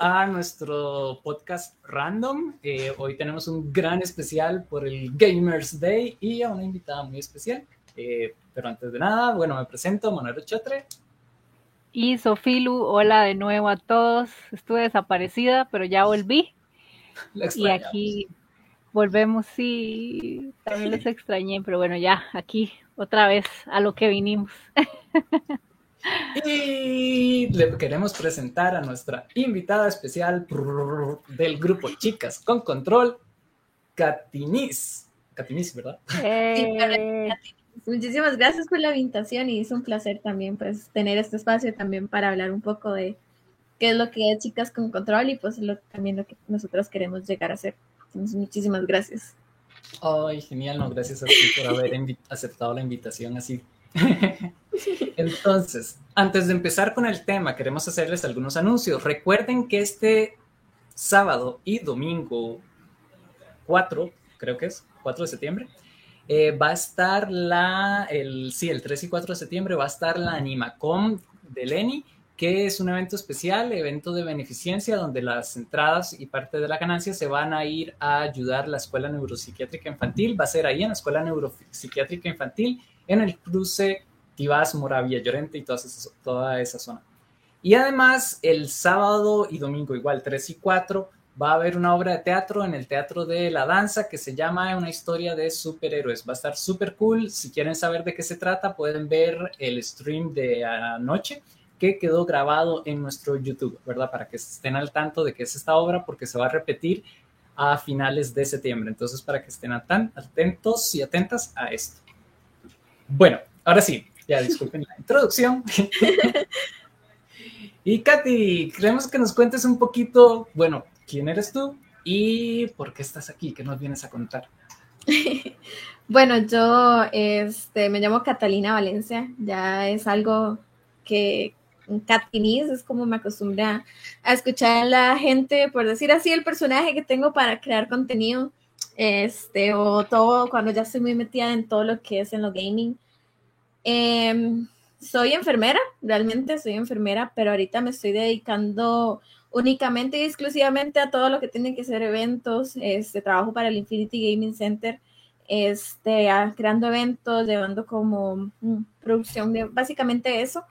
a nuestro podcast random. Eh, hoy tenemos un gran especial por el Gamers Day y a una invitada muy especial. Eh, pero antes de nada, bueno, me presento, Monero Chatre. Y Sofilu, hola de nuevo a todos. Estuve desaparecida, pero ya volví. y aquí volvemos, sí, también les extrañé, pero bueno, ya aquí otra vez a lo que vinimos. Y le queremos presentar a nuestra invitada especial del grupo Chicas con Control, Katinis. Katinis, ¿verdad? Eh. Muchísimas gracias por la invitación y es un placer también pues tener este espacio también para hablar un poco de qué es lo que es Chicas con Control y pues lo, también lo que nosotros queremos llegar a hacer. muchísimas gracias. Ay, genial, no, gracias a ti por haber aceptado la invitación así Entonces, antes de empezar con el tema, queremos hacerles algunos anuncios. Recuerden que este sábado y domingo 4, creo que es 4 de septiembre, eh, va a estar la, el, sí, el 3 y 4 de septiembre va a estar la Animacom de Leni, que es un evento especial, evento de beneficencia, donde las entradas y parte de la ganancia se van a ir a ayudar a la Escuela Neuropsiquiátrica Infantil. Va a ser ahí en la Escuela Neuropsiquiátrica Infantil en el cruce Tibás, Moravia, Llorente y toda esa zona. Y además, el sábado y domingo, igual 3 y 4, va a haber una obra de teatro en el Teatro de la Danza que se llama Una historia de superhéroes. Va a estar súper cool. Si quieren saber de qué se trata, pueden ver el stream de anoche que quedó grabado en nuestro YouTube, ¿verdad? Para que estén al tanto de qué es esta obra, porque se va a repetir a finales de septiembre. Entonces, para que estén atentos y atentas a esto. Bueno, ahora sí, ya disculpen la introducción. y Katy, queremos que nos cuentes un poquito, bueno, quién eres tú y por qué estás aquí, qué nos vienes a contar. bueno, yo este, me llamo Catalina Valencia, ya es algo que Catinis es como me acostumbré a, a escuchar a la gente, por decir así, el personaje que tengo para crear contenido este, o todo, cuando ya estoy muy metida en todo lo que es en lo gaming. Em, soy enfermera, realmente soy enfermera, pero ahorita me estoy dedicando únicamente y exclusivamente a todo lo que tiene que ser eventos. Este, trabajo para el Infinity Gaming Center, este, creando eventos, llevando como mm, producción de básicamente eso.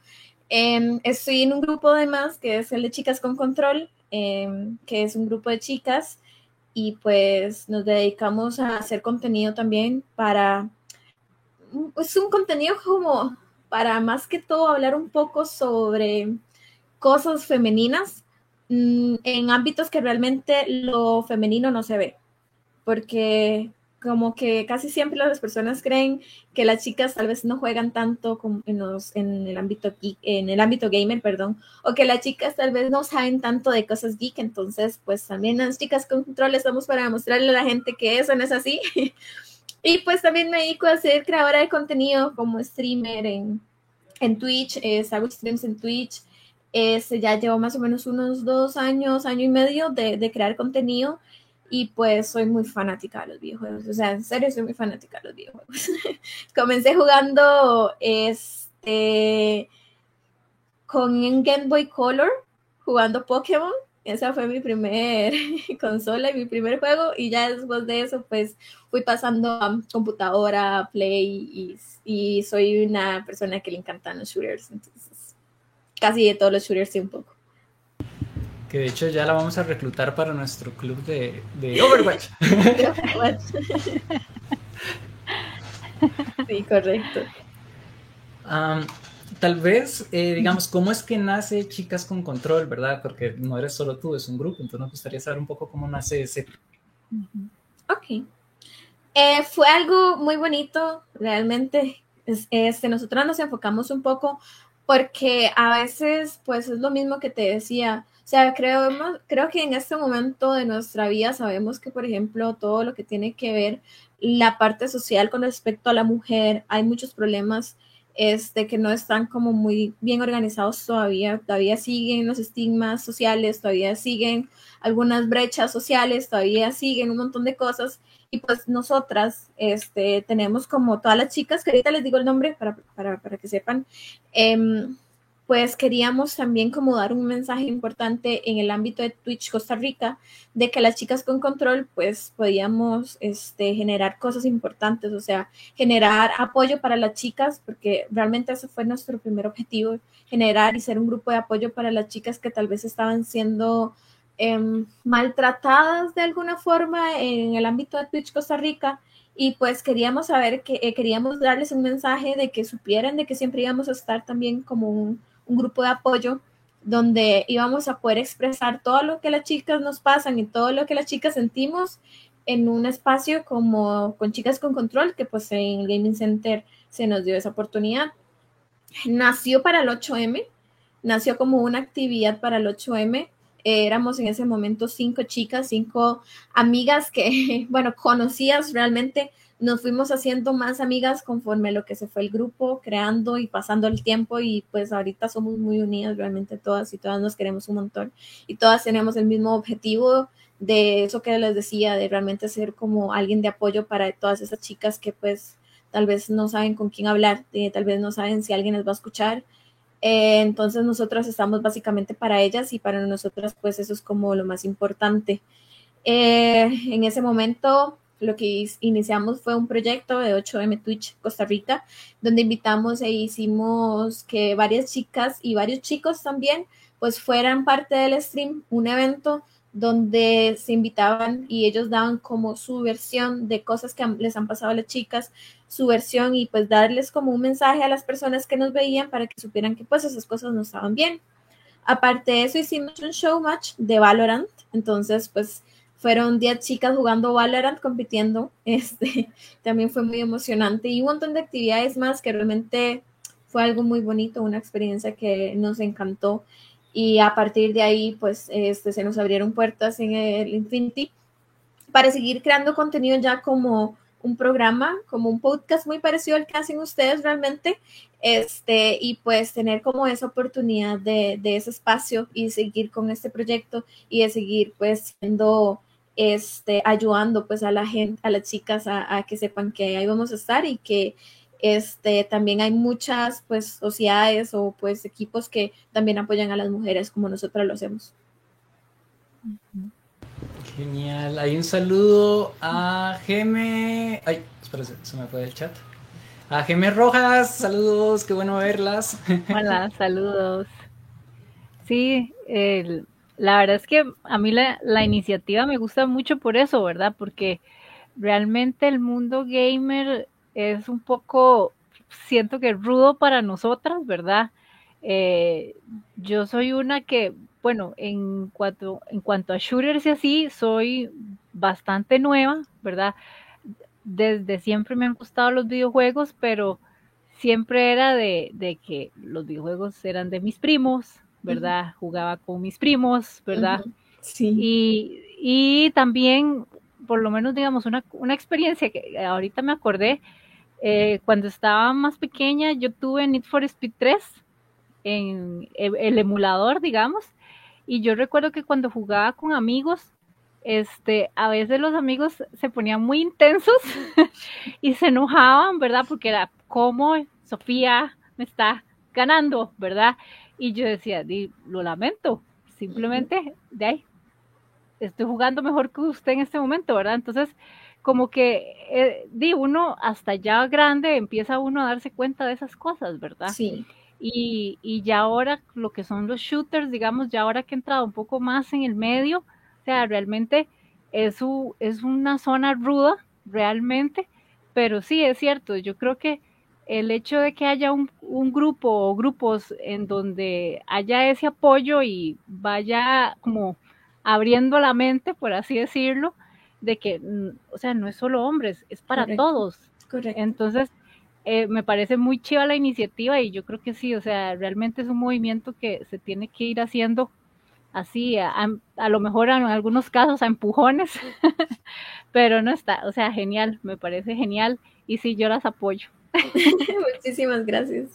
Em, estoy en un grupo además que es el de Chicas con Control, em, que es un grupo de chicas y pues nos dedicamos a hacer contenido también para, es un contenido como para más que todo hablar un poco sobre cosas femeninas mm, en ámbitos que realmente lo femenino no se ve, porque como que casi siempre las personas creen que las chicas tal vez no juegan tanto como en, en, el ámbito geek, en el ámbito gamer, perdón, o que las chicas tal vez no saben tanto de cosas geek, entonces pues también las chicas con control estamos para demostrarle a la gente que eso no es así. y pues también me dedico a ser creadora de contenido como streamer en, en Twitch, hago streams en Twitch, ya llevo más o menos unos dos años, año y medio de, de crear contenido y pues soy muy fanática de los videojuegos. O sea, en serio soy muy fanática de los videojuegos. Comencé jugando este con un Game Boy Color, jugando Pokémon. Esa fue mi primer consola y mi primer juego. Y ya después de eso, pues fui pasando a computadora, Play. Y, y soy una persona que le encantan los shooters. Entonces, casi de todos los shooters sí un poco. Que de hecho ya la vamos a reclutar para nuestro club de, Overwatch. sí, correcto. Tal vez, eh, digamos, ¿cómo es que nace Chicas con Control, verdad? Porque no eres solo tú, es un grupo, entonces nos gustaría saber un poco cómo nace ese. Ok. Eh, fue algo muy bonito, realmente. Este, nosotros nos enfocamos un poco porque a veces, pues es lo mismo que te decía, o sea, creo, creo que en este momento de nuestra vida sabemos que, por ejemplo, todo lo que tiene que ver la parte social con respecto a la mujer, hay muchos problemas este, que no están como muy bien organizados todavía, todavía siguen los estigmas sociales, todavía siguen algunas brechas sociales, todavía siguen un montón de cosas. Y pues nosotras este, tenemos como todas las chicas, que ahorita les digo el nombre para, para, para que sepan, eh, pues queríamos también como dar un mensaje importante en el ámbito de Twitch Costa Rica, de que las chicas con control pues podíamos este, generar cosas importantes, o sea, generar apoyo para las chicas, porque realmente ese fue nuestro primer objetivo, generar y ser un grupo de apoyo para las chicas que tal vez estaban siendo em, maltratadas de alguna forma en el ámbito de Twitch Costa Rica. Y pues queríamos saber que eh, queríamos darles un mensaje de que supieran de que siempre íbamos a estar también como un, un grupo de apoyo donde íbamos a poder expresar todo lo que las chicas nos pasan y todo lo que las chicas sentimos en un espacio como con Chicas con Control, que pues en el Gaming Center se nos dio esa oportunidad. Nació para el 8M, nació como una actividad para el 8M. éramos en ese momento cinco chicas, cinco amigas que, bueno, conocidas realmente nos fuimos haciendo más amigas conforme lo que se fue el grupo, creando y pasando el tiempo y pues ahorita somos muy unidas realmente todas y todas nos queremos un montón y todas tenemos el mismo objetivo de eso que les decía, de realmente ser como alguien de apoyo para todas esas chicas que pues tal vez no saben con quién hablar, tal vez no saben si alguien les va a escuchar. Eh, entonces nosotros estamos básicamente para ellas y para nosotras pues eso es como lo más importante. Eh, en ese momento lo que iniciamos fue un proyecto de 8M Twitch Costa Rica, donde invitamos e hicimos que varias chicas y varios chicos también pues fueran parte del stream, un evento donde se invitaban y ellos daban como su versión de cosas que les han pasado a las chicas, su versión y pues darles como un mensaje a las personas que nos veían para que supieran que pues esas cosas no estaban bien. Aparte de eso hicimos un show match de Valorant, entonces pues fueron 10 chicas jugando Valorant, compitiendo. Este, también fue muy emocionante y un montón de actividades más que realmente fue algo muy bonito, una experiencia que nos encantó. Y a partir de ahí, pues, este, se nos abrieron puertas en el Infinity para seguir creando contenido ya como un programa, como un podcast muy parecido al que hacen ustedes realmente, este, y pues tener como esa oportunidad de, de ese espacio y seguir con este proyecto y de seguir pues siendo este, ayudando pues a la gente, a las chicas a, que sepan que ahí vamos a estar y que este, también hay muchas pues sociedades o pues equipos que también apoyan a las mujeres como nosotros lo hacemos. Genial. Hay un saludo a Geme. Ay, espera, se me fue el chat. A Geme Rojas, saludos, qué bueno verlas. Hola, saludos. Sí, el, la verdad es que a mí la, iniciativa me gusta mucho por eso, ¿verdad? Porque realmente el mundo gamer es un poco, siento que rudo para nosotras, ¿verdad? Eh, yo soy una que, bueno, en cuanto, en cuanto a shooters y así, soy bastante nueva, ¿verdad? Desde siempre me han gustado los videojuegos, pero siempre era de, de que los videojuegos eran de mis primos, ¿verdad? Jugaba con mis primos, ¿verdad? Sí. Y, y, también, por lo menos, digamos, una, una experiencia que ahorita me acordé, eh, cuando estaba más pequeña, yo tuve Need for Speed 3 en el emulador, digamos, y yo recuerdo que cuando jugaba con amigos, este, a veces los amigos se ponían muy intensos y se enojaban, ¿verdad? Porque era como Sofía me está ganando, ¿verdad? Y yo decía, lo lamento, simplemente de ahí, estoy jugando mejor que usted en este momento, ¿verdad? Entonces, como que, eh, di, uno hasta ya grande empieza uno a darse cuenta de esas cosas, ¿verdad? Sí. Y, y ya ahora lo que son los shooters, digamos, ya ahora que he entrado un poco más en el medio, o sea, realmente es, es una zona ruda, realmente, pero sí, es cierto, yo creo que el hecho de que haya un, grupo o grupos en donde haya ese apoyo y vaya como abriendo la mente, por así decirlo, de que, mm, o sea, no es solo hombres, es para todos. Correcto. Entonces, eh, me parece muy chiva la iniciativa y yo creo que sí, o sea, realmente es un movimiento que se tiene que ir haciendo así, a, a lo mejor en algunos casos a empujones, pero no está, o sea, genial, me parece genial y sí, yo las apoyo. Muchísimas gracias.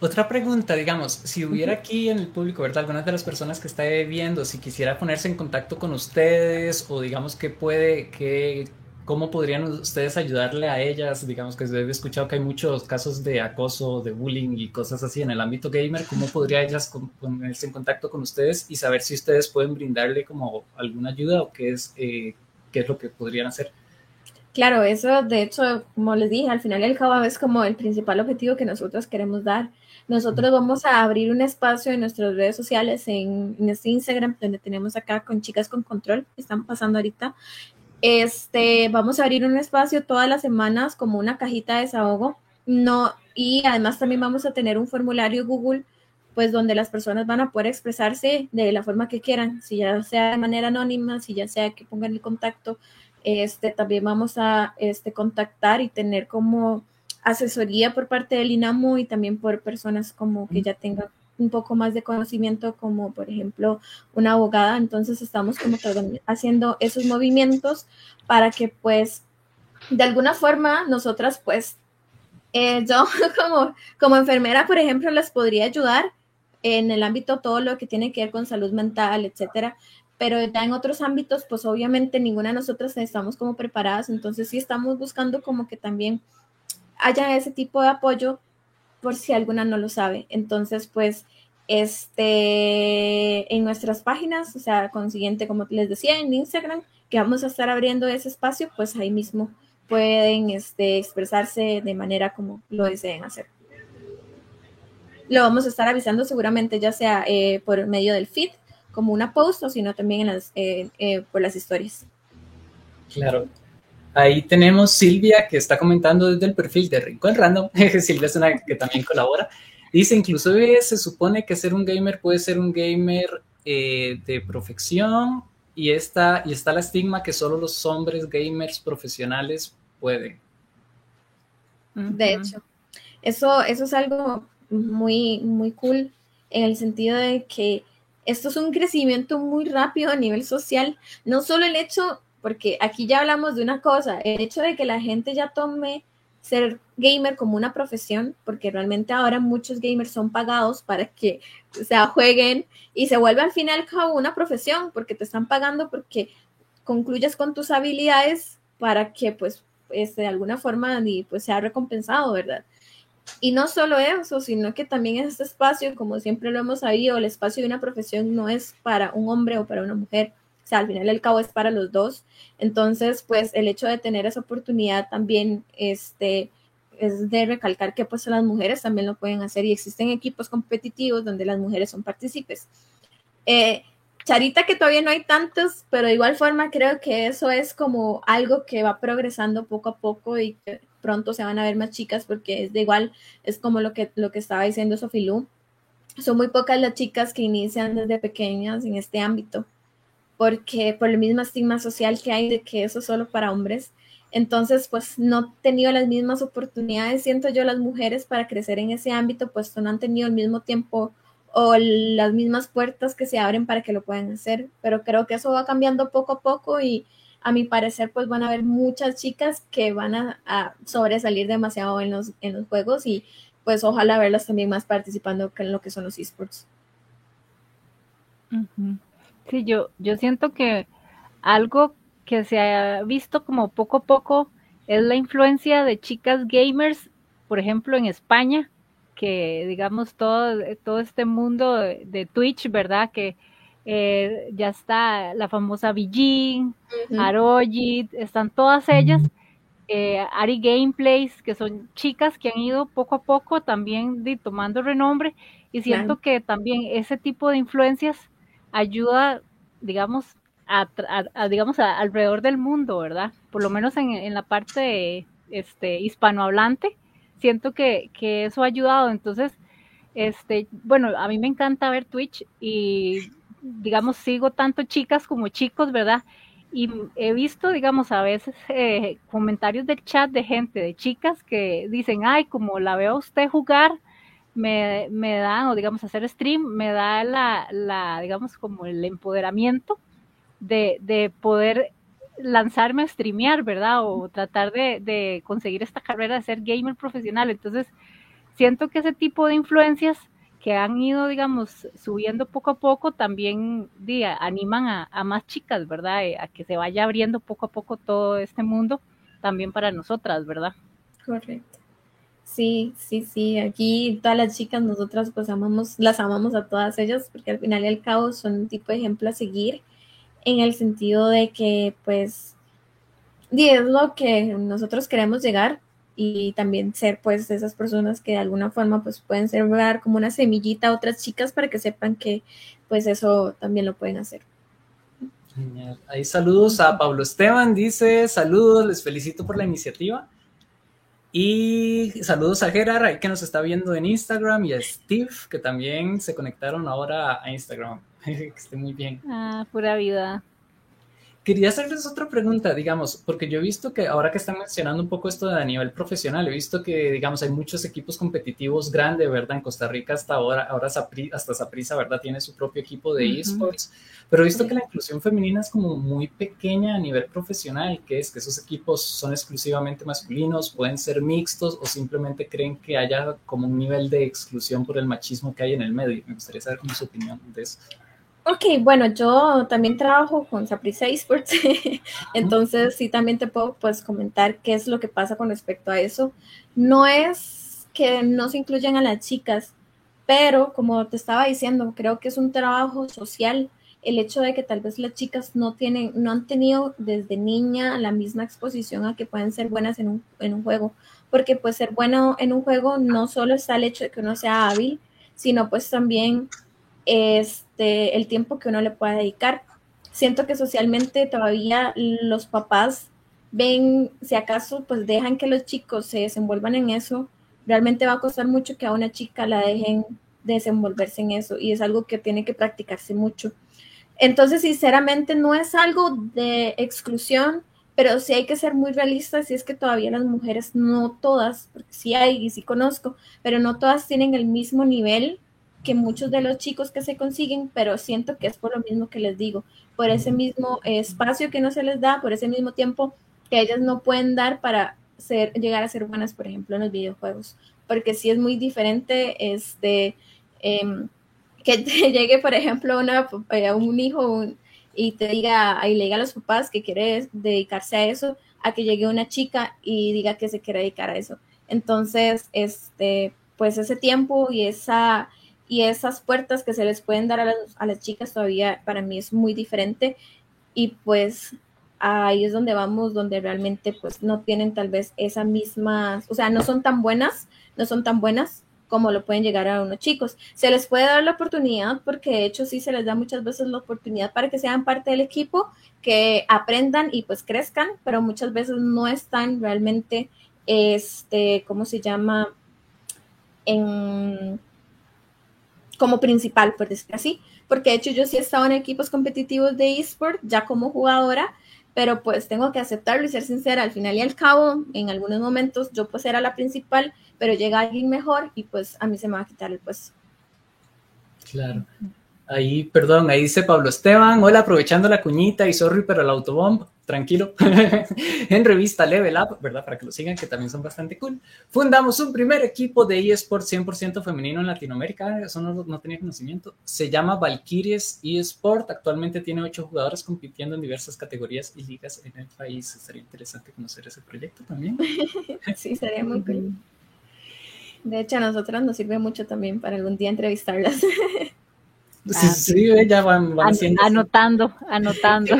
Otra pregunta, digamos, si hubiera aquí en el público, ¿verdad? Algunas de las personas que está viendo, si quisiera ponerse en contacto con ustedes o digamos que puede, que ¿cómo podrían ustedes ayudarle a ellas? Digamos que he escuchado que hay muchos casos de acoso, de bullying y cosas así en el ámbito gamer. ¿Cómo podría ellas ponerse en contacto con ustedes y saber si ustedes pueden brindarle como alguna ayuda o qué es, eh, qué es lo que podrían hacer? Claro, eso de hecho, como les dije, al final el cabo es como el principal objetivo que nosotros queremos dar. Nosotros vamos a abrir un espacio en nuestras redes sociales, en, en este Instagram, donde tenemos acá con Chicas con Control, que están pasando ahorita. Este, vamos a abrir un espacio todas las semanas como una cajita de desahogo. No, y además también vamos a tener un formulario Google, pues donde las personas van a poder expresarse de la forma que quieran, si ya sea de manera anónima, si ya sea que pongan el contacto este, también vamos a este, contactar y tener como asesoría por parte del INAMU y también por personas como que ya tengan un poco más de conocimiento, como por ejemplo una abogada. Entonces estamos como haciendo esos movimientos para que pues de alguna forma nosotras pues eh, yo como, como enfermera, por ejemplo, les podría ayudar en el ámbito todo lo que tiene que ver con salud mental, etcétera, pero ya en otros ámbitos, pues obviamente ninguna de nosotras estamos como preparadas, entonces sí estamos buscando como que también haya ese tipo de apoyo por si alguna no lo sabe. Entonces, pues, este, en nuestras páginas, o sea, consiguiente, como les decía, en Instagram, que vamos a estar abriendo ese espacio, pues ahí mismo pueden este, expresarse de manera como lo deseen hacer. Lo vamos a estar avisando seguramente ya sea eh, por medio del feed como una post o sino también en las, eh, eh, por las historias. Claro. Ahí tenemos Silvia que está comentando desde el perfil de Rincón Random. Silvia es una que también colabora. Dice, incluso se supone que ser un gamer puede ser un gamer eh, de profesión y está, y está la estigma que solo los hombres gamers profesionales pueden. De hecho, eso, eso es algo muy, muy cool en el sentido de que esto es un crecimiento muy rápido a nivel social. No solo el hecho, porque aquí ya hablamos de una cosa, el hecho de que la gente ya tome ser gamer como una profesión, porque realmente ahora muchos gamers son pagados para que o jueguen y se vuelve al final como una profesión, porque te están pagando porque concluyes con tus habilidades para que pues este, de alguna forma pues sea recompensado, ¿verdad? Y no solo eso, sino que también este espacio, como siempre lo hemos sabido, el espacio de una profesión no es para un hombre o para una mujer, o sea, al final el cabo es para los dos. Entonces, pues el hecho de tener esa oportunidad también este, es de recalcar que pues las mujeres también lo pueden hacer y existen equipos competitivos donde las mujeres son partícipes. Eh, Charita que todavía no hay tantos, pero de igual forma creo que eso es como algo que va progresando poco a poco y que pronto se van a ver más chicas porque es de igual, es como lo que, lo que estaba diciendo Sofilú. Son muy pocas las chicas que inician desde pequeñas en este ámbito, porque por el mismo estigma social que hay de que eso es solo para hombres, entonces pues no han tenido las mismas oportunidades, siento yo, las mujeres para crecer en ese ámbito, pues no han tenido el mismo tiempo o las mismas puertas que se abren para que lo puedan hacer, pero creo que eso va cambiando poco a poco y, a mi parecer, pues van a haber muchas chicas que van a, sobresalir demasiado en los, en los juegos y pues ojalá verlas también más participando en lo que son los esports. Sí, yo, yo siento que algo que se ha visto como poco a poco es la influencia de chicas gamers, por ejemplo, en España, que digamos todo, todo este mundo de Twitch, ¿verdad? Que eh, ya está la famosa Bijin, uh están todas ellas, eh, Ari Gameplays, que son chicas que han ido poco a poco también tomando renombre. Y siento que también ese tipo de influencias ayuda, digamos, a, digamos alrededor del mundo, ¿verdad? Por lo menos en, la parte este, hispanohablante, siento que, que eso ha ayudado. Entonces, este, bueno, a mí me encanta ver Twitch y digamos, sigo tanto chicas como chicos, ¿verdad? Y he visto, digamos, a veces eh, comentarios del chat de gente, de chicas que dicen, ay, como la veo a usted jugar, me, me dan, o digamos, hacer stream, me da la, la digamos, como el empoderamiento de, de poder lanzarme a streamear, ¿verdad? O tratar de, de conseguir esta carrera de ser gamer profesional. Entonces, siento que ese tipo de influencias que han ido, digamos, subiendo poco a poco, también animan a, a, más chicas, ¿verdad? Eh, a que se vaya abriendo poco a poco todo este mundo, también para nosotras, ¿verdad? Correcto. Sí, sí, sí. Aquí todas las chicas, nosotras pues amamos, las amamos a todas ellas, porque al final y al cabo son un tipo de ejemplo a seguir, en el sentido de que pues es lo que nosotros queremos llegar y también ser pues esas personas que de alguna forma pues pueden sembrar como una semillita a otras chicas para que sepan que pues eso también lo pueden hacer. Genial. Ahí saludos a Pablo Esteban, dice saludos, les felicito por la iniciativa. Y saludos a Gerard, que nos está viendo en Instagram, y a Steve, que también se conectaron ahora a Instagram. que esté muy bien. Ah, pura vida. Quería hacerles otra pregunta, digamos, porque yo he visto que ahora que están mencionando un poco esto de a nivel profesional, he visto que, digamos, hay muchos equipos competitivos grandes, ¿verdad? En Costa Rica hasta ahora, ahora hasta Saprisa, ¿verdad? Tiene su propio equipo de esports, pero he visto que la inclusión femenina es como muy pequeña a nivel profesional, que es que esos equipos son exclusivamente masculinos, pueden ser mixtos o simplemente creen que haya como un nivel de exclusión por el machismo que hay en el medio. Me gustaría saber cómo su opinión de eso. Ok, bueno, yo también trabajo con Saprissa Esports, entonces sí también te puedo pues comentar qué es lo que pasa con respecto a eso. No es que no se incluyan a las chicas, pero como te estaba diciendo, creo que es un trabajo social el hecho de que tal vez las chicas no tienen, no han tenido desde niña la misma exposición a que pueden ser buenas en un, en un juego, porque pues ser bueno en un juego no solo está el hecho de que uno sea hábil, sino pues también este, el tiempo que uno le pueda dedicar. Siento que socialmente todavía los papás ven, si acaso, pues dejan que los chicos se desenvuelvan en eso, realmente va a costar mucho que a una chica la dejen desenvolverse en eso y es algo que tiene que practicarse mucho. Entonces, sinceramente, no es algo de exclusión, pero sí hay que ser muy realistas y es que todavía las mujeres, no todas, porque sí hay y sí conozco, pero no todas tienen el mismo nivel que muchos de los chicos que se consiguen, pero siento que es por lo mismo que les digo, por ese mismo espacio que no se les da, por ese mismo tiempo que ellas no pueden dar para ser, llegar a ser buenas, por ejemplo, en los videojuegos, porque sí es muy diferente este, em, que te llegue, por ejemplo, una, eh, un hijo y te diga, y le diga a los papás que quiere dedicarse a eso, a que llegue una chica y diga que se quiere dedicar a eso. Entonces, este, pues ese tiempo y esa y esas puertas que se les pueden dar a las, chicas todavía para mí es muy diferente y pues ahí es donde vamos, donde realmente pues no tienen tal vez esa misma, o sea, no son tan buenas, no son tan buenas como lo pueden llegar a unos chicos. Se les puede dar la oportunidad, porque de hecho sí se les da muchas veces la oportunidad para que sean parte del equipo, que aprendan y pues crezcan, pero muchas veces no están realmente, este, ¿cómo se llama? En como principal, por así, porque de hecho yo sí he estado en equipos competitivos de eSport ya como jugadora, pero pues tengo que aceptarlo y ser sincera, al final y al cabo, en algunos momentos yo pues era la principal, pero llega alguien mejor y pues a mí se me va a quitar el puesto. Claro. Ahí, perdón, ahí dice Pablo Esteban, hola, aprovechando la cuñita y sorry, pero el autobomb, tranquilo, en revista Level Up, ¿verdad? Para que lo sigan, que también son bastante cool. Fundamos un primer equipo de eSport 100% femenino en Latinoamérica, eso no, tenía conocimiento. Se llama Valkyries eSport, actualmente tiene ocho jugadores compitiendo en diversas categorías y ligas en el país. Sería interesante conocer ese proyecto también. sí, sería muy cool. De hecho, a nosotros nos sirve mucho también para algún día entrevistarlas. Sí, sí, ya van, van Anotando, anotando.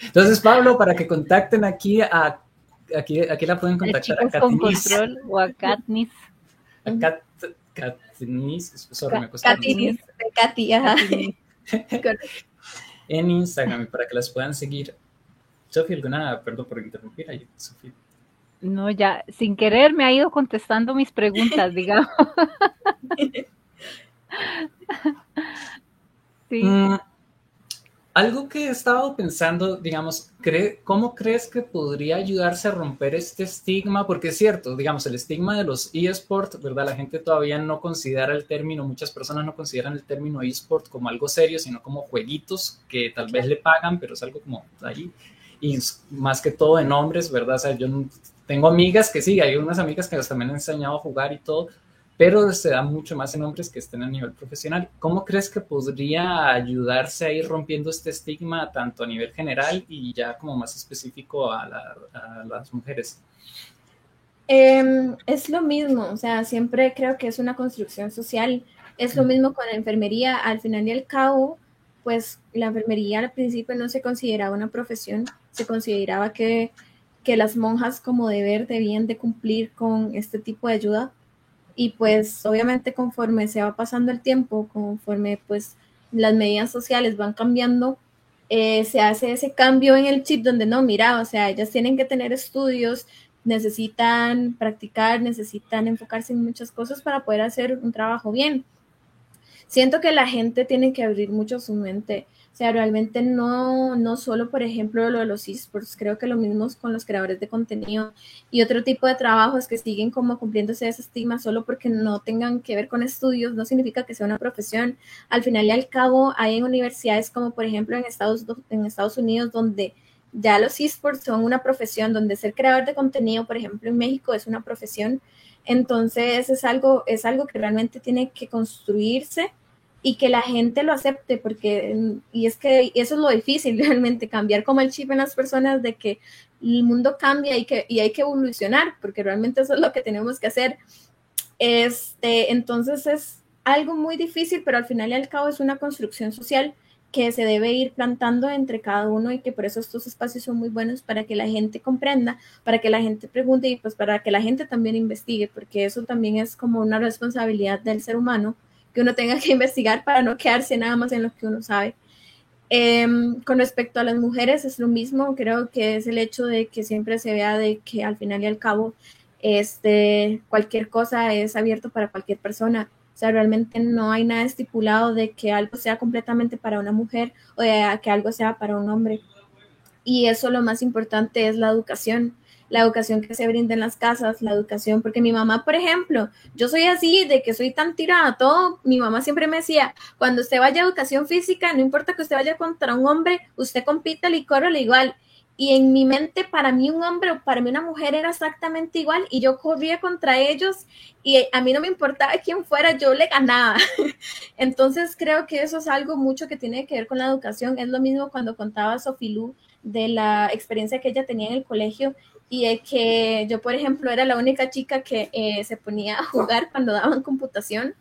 Entonces, Pablo, para que contacten aquí a aquí, aquí la pueden contactar a con control o a Katniss. A Kat, Katniss, sorry, me costó. Katniss, Katy, ajá. en Instagram para que las puedan seguir. Sofía, alguna, perdón por interrumpir ahí, Sofía. No, ya, sin querer me ha ido contestando mis preguntas, digamos. sí. Mm, algo que he estado pensando, digamos, ¿cómo crees que podría ayudarse a romper este estigma? Porque es cierto, digamos, el estigma de los eSports, ¿verdad? La gente todavía no considera el término, muchas personas no consideran el término eSport como algo serio, sino como jueguitos que tal vez le pagan, pero es algo como ahí. Y más que todo en hombres, ¿verdad? O sea, yo tengo amigas que sí, hay unas amigas que también han enseñado a jugar y todo, pero se da mucho más en hombres que estén a nivel profesional. ¿Cómo crees que podría ayudarse a ir rompiendo este estigma tanto a nivel general y ya como más específico a, las mujeres? Em, es lo mismo, o sea, siempre creo que es una construcción social. Es lo mismo con la enfermería. Al final y al cabo, pues la enfermería al principio no se consideraba una profesión, se consideraba que, que las monjas como deber debían de cumplir con este tipo de ayuda y pues obviamente conforme se va pasando el tiempo, conforme pues las medidas sociales van cambiando, eh, se hace ese cambio en el chip donde no, mira, o sea, ellas tienen que tener estudios, necesitan practicar, necesitan enfocarse en muchas cosas para poder hacer un trabajo bien. Siento que la gente tiene que abrir mucho su mente o sea, realmente no, no solo, por ejemplo, lo de los esports, creo que lo mismo con los creadores de contenido y otro tipo de trabajos que siguen como cumpliéndose ese estigma solo porque no tengan que ver con estudios, no significa que sea una profesión. Al final y al cabo, hay universidades como, por ejemplo, en Estados, en Estados Unidos, donde ya los esports son una profesión, donde ser creador de contenido, por ejemplo, en México es una profesión. Entonces, es algo, es algo que realmente tiene que construirse y que la gente lo acepte, porque, y es que eso es lo difícil realmente, cambiar como el chip en las personas de que el mundo cambia y, que, y hay que evolucionar, porque realmente eso es lo que tenemos que hacer. Este, entonces es algo muy difícil, pero al final y al cabo es una construcción social que se debe ir plantando entre cada uno y que por eso estos espacios son muy buenos para que la gente comprenda, para que la gente pregunte y pues para que la gente también investigue, porque eso también es como una responsabilidad del ser humano que uno tenga que investigar para no quedarse nada más en lo que uno sabe. Em, con respecto a las mujeres es lo mismo, creo que es el hecho de que siempre se vea de que al final y al cabo este, cualquier cosa es abierto para cualquier persona. O sea, realmente no hay nada estipulado de que algo sea completamente para una mujer o de que algo sea para un hombre. Y eso lo más importante es la educación la educación que se brinda en las casas, la educación, porque mi mamá, por ejemplo, yo soy así, de que soy tan tirada todo, mi mamá siempre me decía, cuando usted vaya a educación física, no importa que usted vaya contra un hombre, usted compita y córrele igual. Y en mi mente, para mí un hombre o para mí una mujer era exactamente igual y yo corría contra ellos y a mí no me importaba quién fuera, yo le ganaba. Entonces creo que eso es algo mucho que tiene que ver con la educación. Es lo mismo cuando contaba Sofilú de la experiencia que ella tenía en el colegio y es que yo, por ejemplo, era la única chica que eh, se ponía a jugar cuando daban computación.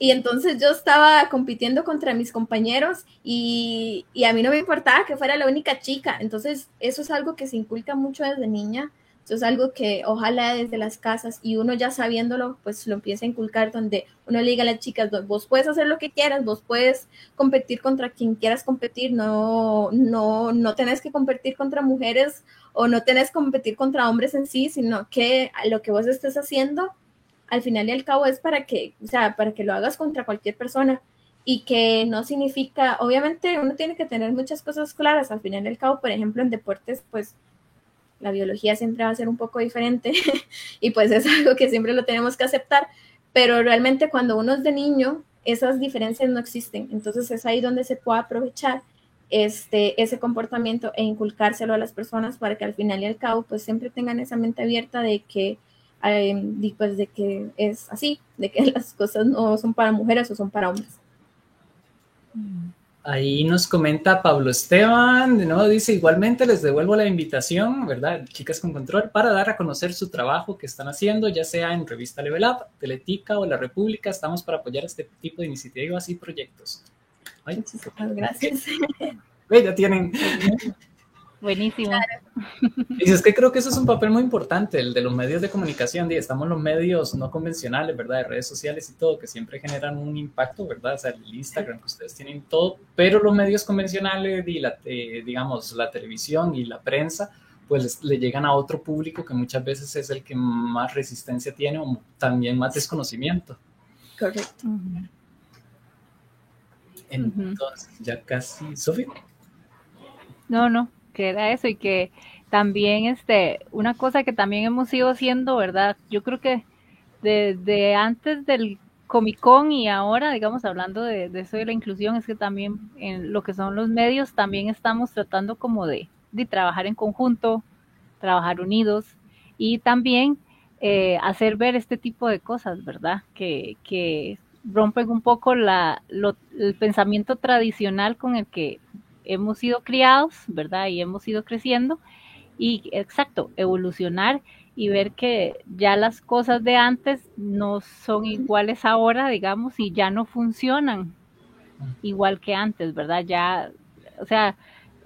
Y entonces yo estaba compitiendo contra mis compañeros y, y, a mí no me importaba que fuera la única chica. Entonces eso es algo que se inculca mucho desde niña eso es algo que ojalá desde las casas y uno ya sabiéndolo, pues lo empieza a inculcar donde uno le diga a las chicas, vos puedes hacer lo que quieras, vos puedes competir contra quien quieras competir, no, no, no tenés que competir contra mujeres o no tenés que competir contra hombres en sí, sino que lo que vos estés haciendo, al final y al cabo es para que, o sea, para que lo hagas contra cualquier persona. Y que no significa, obviamente uno tiene que tener muchas cosas claras, al final y al cabo, por ejemplo, en deportes, pues la biología siempre va a ser un poco diferente y pues es algo que siempre lo tenemos que aceptar, pero realmente cuando uno es de niño, esas diferencias no existen, entonces es ahí donde se puede aprovechar este, ese comportamiento e inculcárselo a las personas para que al final y al cabo pues siempre tengan esa mente abierta de que eh, pues de que es así, de que las cosas no son para mujeres o son para hombres. Ahí nos comenta Pablo Esteban, nuevo dice, igualmente les devuelvo la invitación, ¿verdad? Chicas con Control, para dar a conocer su trabajo que están haciendo, ya sea en Revista Level Up, Teletica o La República, estamos para apoyar este tipo de iniciativas y proyectos. Muchísimas gracias. ya tienen Buenísimo. Y es que creo que eso es un papel muy importante, el de los medios de comunicación. Estamos los medios no convencionales, ¿verdad? De redes sociales y todo, que siempre generan un impacto, ¿verdad? O sea, el Instagram que ustedes tienen todo, pero los medios convencionales y la, eh, digamos, la televisión y la prensa, pues le llegan a otro público que muchas veces es el que más resistencia tiene o también más desconocimiento. Correcto. Entonces, ya casi, Sofía. No, no, que era eso y que también este una cosa que también hemos ido haciendo, ¿verdad? Yo creo que desde antes del Comic Con y ahora, digamos, hablando de, eso de la inclusión, es que también en lo que son los medios, también estamos tratando como de, de trabajar en conjunto, trabajar unidos y también eh, hacer ver este tipo de cosas, ¿verdad? Que, que rompen un poco la, el pensamiento tradicional con el que hemos sido criados, ¿verdad? Y hemos ido creciendo. Y exacto, evolucionar y ver que ya las cosas de antes no son iguales ahora, digamos, y ya no funcionan igual que antes, ¿verdad? Ya, o sea,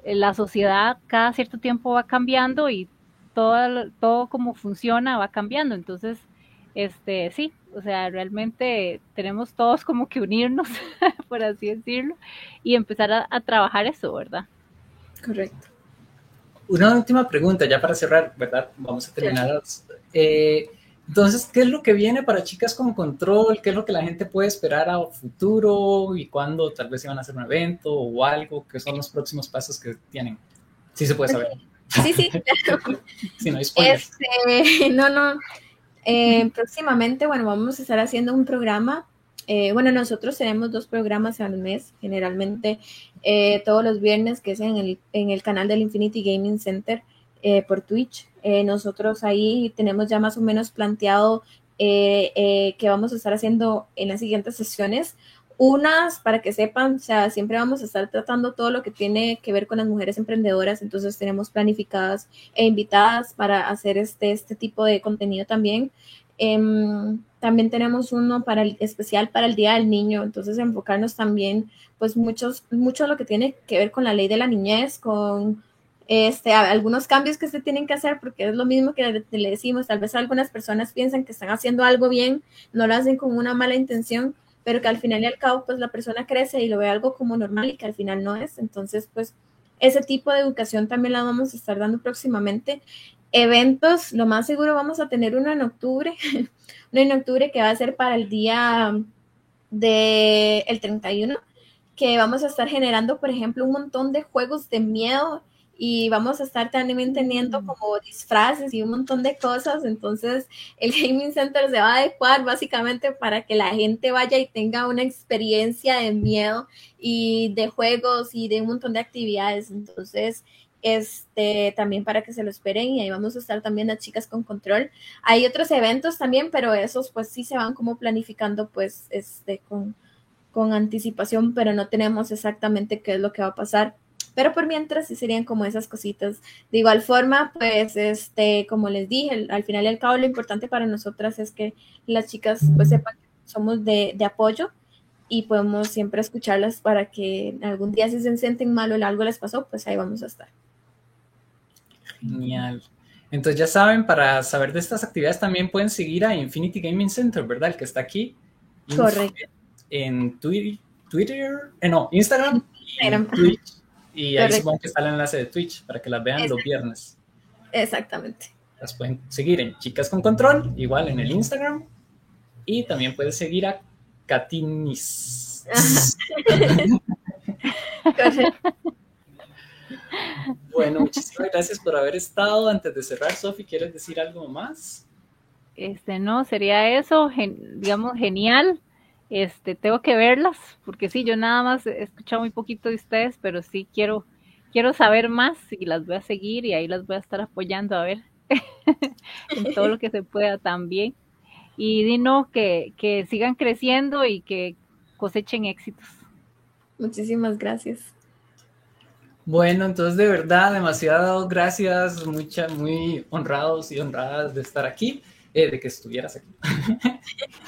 la sociedad cada cierto tiempo va cambiando y todo, todo como funciona va cambiando. Entonces, este, sí, o sea, realmente tenemos todos como que unirnos, por así decirlo, y empezar a, trabajar eso, ¿verdad? Correcto. Una última pregunta, ya para cerrar, ¿verdad? Vamos a terminar. Eh, entonces, ¿qué es lo que viene para Chicas con Control? ¿Qué es lo que la gente puede esperar a futuro? ¿Y cuándo tal vez iban a hacer un evento o algo? ¿Qué son los próximos pasos que tienen? Sí se puede saber. Sí, sí, si no hay este, no, no. Eh, próximamente, bueno, vamos a estar haciendo un programa. Eh, bueno, nosotros tenemos dos programas al mes, generalmente eh, todos los viernes, que es en el, en el canal del Infinity Gaming Center por Twitch. nosotros ahí tenemos ya más o menos planteado que vamos a estar haciendo en las siguientes sesiones. Unas, para que sepan, o sea, siempre vamos a estar tratando todo lo que tiene que ver con las mujeres emprendedoras, entonces tenemos planificadas e invitadas para hacer este, este tipo de contenido también. Em, también tenemos uno para especial para el Día del Niño, entonces enfocarnos también, pues muchos, mucho lo que tiene que ver con la ley de la niñez, con este, algunos cambios que se tienen que hacer, porque es lo mismo que le decimos, tal vez algunas personas piensan que están haciendo algo bien, no lo hacen con una mala intención, pero que al final y al cabo, pues la persona crece y lo ve algo como normal y que al final no es. Entonces, pues ese tipo de educación también la vamos a estar dando próximamente. Eventos, lo más seguro vamos a tener uno en octubre, uno en octubre que va a ser para el día del el 31, que vamos a estar generando, por ejemplo, un montón de juegos de miedo y vamos a estar también teniendo mm. como disfraces y un montón de cosas. Entonces, el Gaming Center se va a adecuar básicamente para que la gente vaya y tenga una experiencia de miedo y de juegos y de un montón de actividades. Entonces, este, también para que se lo esperen y ahí vamos a estar también las chicas con control. Hay otros eventos también, pero esos pues sí se van como planificando pues este con, con anticipación, pero no tenemos exactamente qué es lo que va a pasar. Pero por mientras sí serían como esas cositas. De igual forma, pues, este, como les dije, al final y al cabo lo importante para nosotras es que las chicas pues sepan que somos de, apoyo y podemos siempre escucharlas para que algún día si se sienten mal o algo les pasó, pues ahí vamos a estar. Genial. Entonces ya saben, para saber de estas actividades también pueden seguir a Infinity Gaming Center, ¿verdad? El que está aquí. Correcto. En Twitter, Twitter eh, no, Instagram, Instagram. Y Twitch. Y ahí supongo que está el enlace de Twitch para que las vean los viernes. Exactamente. Las pueden seguir en Chicas con Control, igual en el Instagram. Y también puedes seguir a Katinis. bueno, muchísimas gracias por haber estado. Antes de cerrar, Sofi, ¿quieres decir algo más? Este, no, sería eso, digamos, genial este, tengo que verlas, porque sí, yo nada más he escuchado muy poquito de ustedes, pero sí quiero, quiero saber más y las voy a seguir y ahí las voy a estar apoyando a ver en todo lo que se pueda también. Y Dino, que, que sigan creciendo y que cosechen éxitos. Muchísimas gracias. Bueno, entonces de verdad, demasiado gracias, mucha, muy honrados y honradas de estar aquí, eh, de que estuvieras aquí.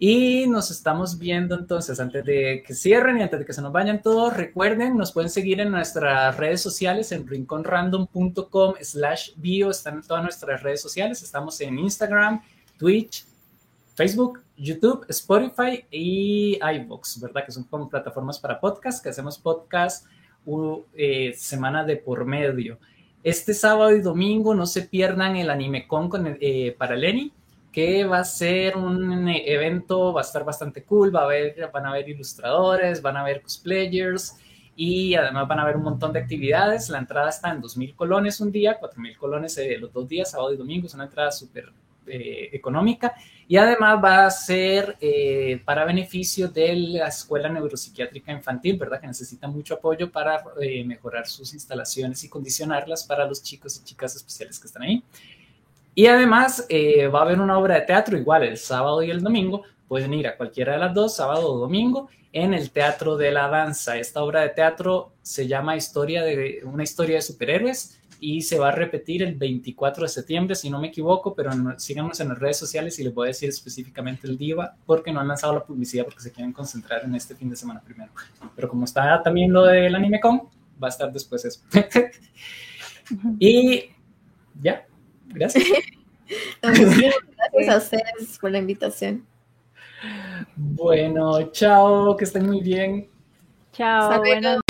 Y nos estamos viendo entonces, antes de que cierren y antes de que se nos vayan todos, recuerden, nos pueden seguir en nuestras redes sociales, en rinconrandom.com slash bio, están todas nuestras redes sociales, estamos en Instagram, Twitch, Facebook, YouTube, Spotify y iVoox, ¿verdad? Que son como plataformas para podcast, que hacemos podcast eh, semana de por medio. Este sábado y domingo no se pierdan el AnimeCon con, eh, para Lenny que va a ser un evento, va a estar bastante cool, va a haber, van a haber ilustradores, van a haber cosplayers y además van a haber un montón de actividades. La entrada está en 2.000 colones un día, 4.000 colones eh, los dos días, sábado y domingo, es una entrada súper eh, económica y además va a ser eh, para beneficio de la Escuela Neuropsiquiátrica Infantil, ¿verdad? Que necesita mucho apoyo para mejorar sus instalaciones y condicionarlas para los chicos y chicas especiales que están ahí. Y además eh, va a haber una obra de teatro igual el sábado y el domingo. Pueden ir a cualquiera de las dos, sábado o domingo, en el Teatro de la Danza. Esta obra de teatro se llama Historia de una historia de superhéroes y se va a repetir el 24 de septiembre, si no me equivoco, pero síganos en las redes sociales y les voy a decir específicamente el día porque no han lanzado la publicidad porque se quieren concentrar en este fin de semana primero. Pero como está también lo del AnimeCon, va a estar después eso. y ya, Gracias. gracias a ustedes por la invitación. Bueno, chao, que estén muy bien. Chao, buenas